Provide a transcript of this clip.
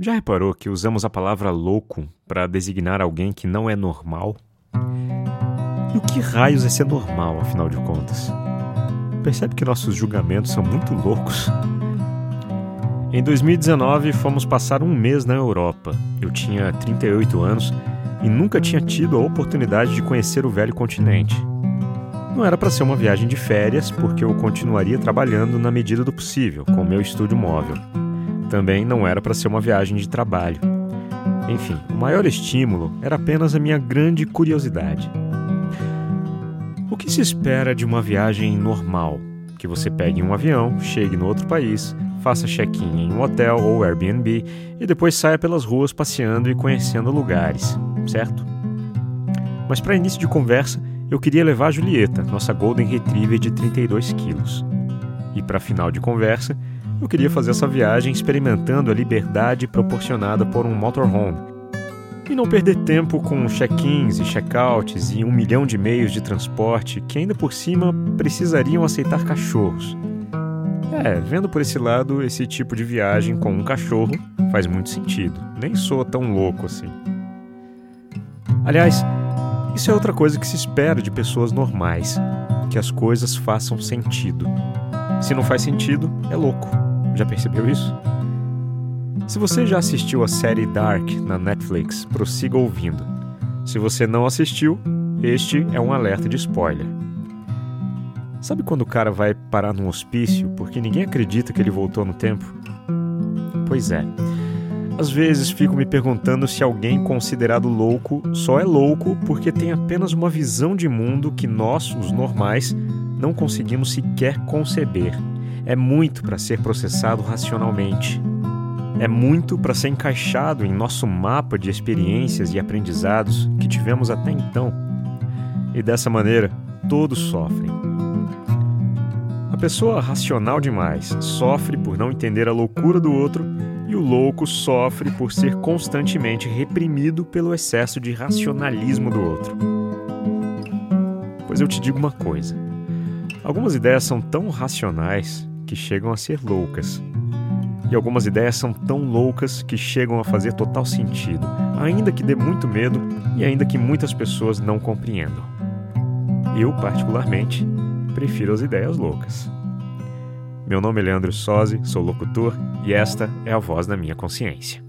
Já reparou que usamos a palavra louco para designar alguém que não é normal? E o que raios é ser normal, afinal de contas? Percebe que nossos julgamentos são muito loucos? Em 2019, fomos passar um mês na Europa. Eu tinha 38 anos e nunca tinha tido a oportunidade de conhecer o velho continente. Não era para ser uma viagem de férias, porque eu continuaria trabalhando na medida do possível com meu estúdio móvel. Também não era para ser uma viagem de trabalho. Enfim, o maior estímulo era apenas a minha grande curiosidade. O que se espera de uma viagem normal? Que você pegue um avião, chegue no outro país, faça check-in em um hotel ou Airbnb e depois saia pelas ruas passeando e conhecendo lugares, certo? Mas para início de conversa, eu queria levar a Julieta, nossa Golden Retriever de 32 quilos. E para final de conversa, eu queria fazer essa viagem experimentando a liberdade proporcionada por um motorhome e não perder tempo com check-ins e check-outs e um milhão de meios de transporte que ainda por cima precisariam aceitar cachorros. É, vendo por esse lado, esse tipo de viagem com um cachorro faz muito sentido. Nem sou tão louco assim. Aliás, isso é outra coisa que se espera de pessoas normais: que as coisas façam sentido. Se não faz sentido, é louco. Já percebeu isso? Se você já assistiu a série Dark na Netflix, prossiga ouvindo. Se você não assistiu, este é um alerta de spoiler. Sabe quando o cara vai parar num hospício porque ninguém acredita que ele voltou no tempo? Pois é. Às vezes fico me perguntando se alguém considerado louco só é louco porque tem apenas uma visão de mundo que nós, os normais, não conseguimos sequer conceber. É muito para ser processado racionalmente. É muito para ser encaixado em nosso mapa de experiências e aprendizados que tivemos até então. E dessa maneira, todos sofrem. A pessoa racional demais sofre por não entender a loucura do outro, e o louco sofre por ser constantemente reprimido pelo excesso de racionalismo do outro. Pois eu te digo uma coisa: algumas ideias são tão racionais que chegam a ser loucas. E algumas ideias são tão loucas que chegam a fazer total sentido, ainda que dê muito medo e ainda que muitas pessoas não compreendam. Eu, particularmente, prefiro as ideias loucas. Meu nome é Leandro Sozzi, sou locutor e esta é a voz da minha consciência.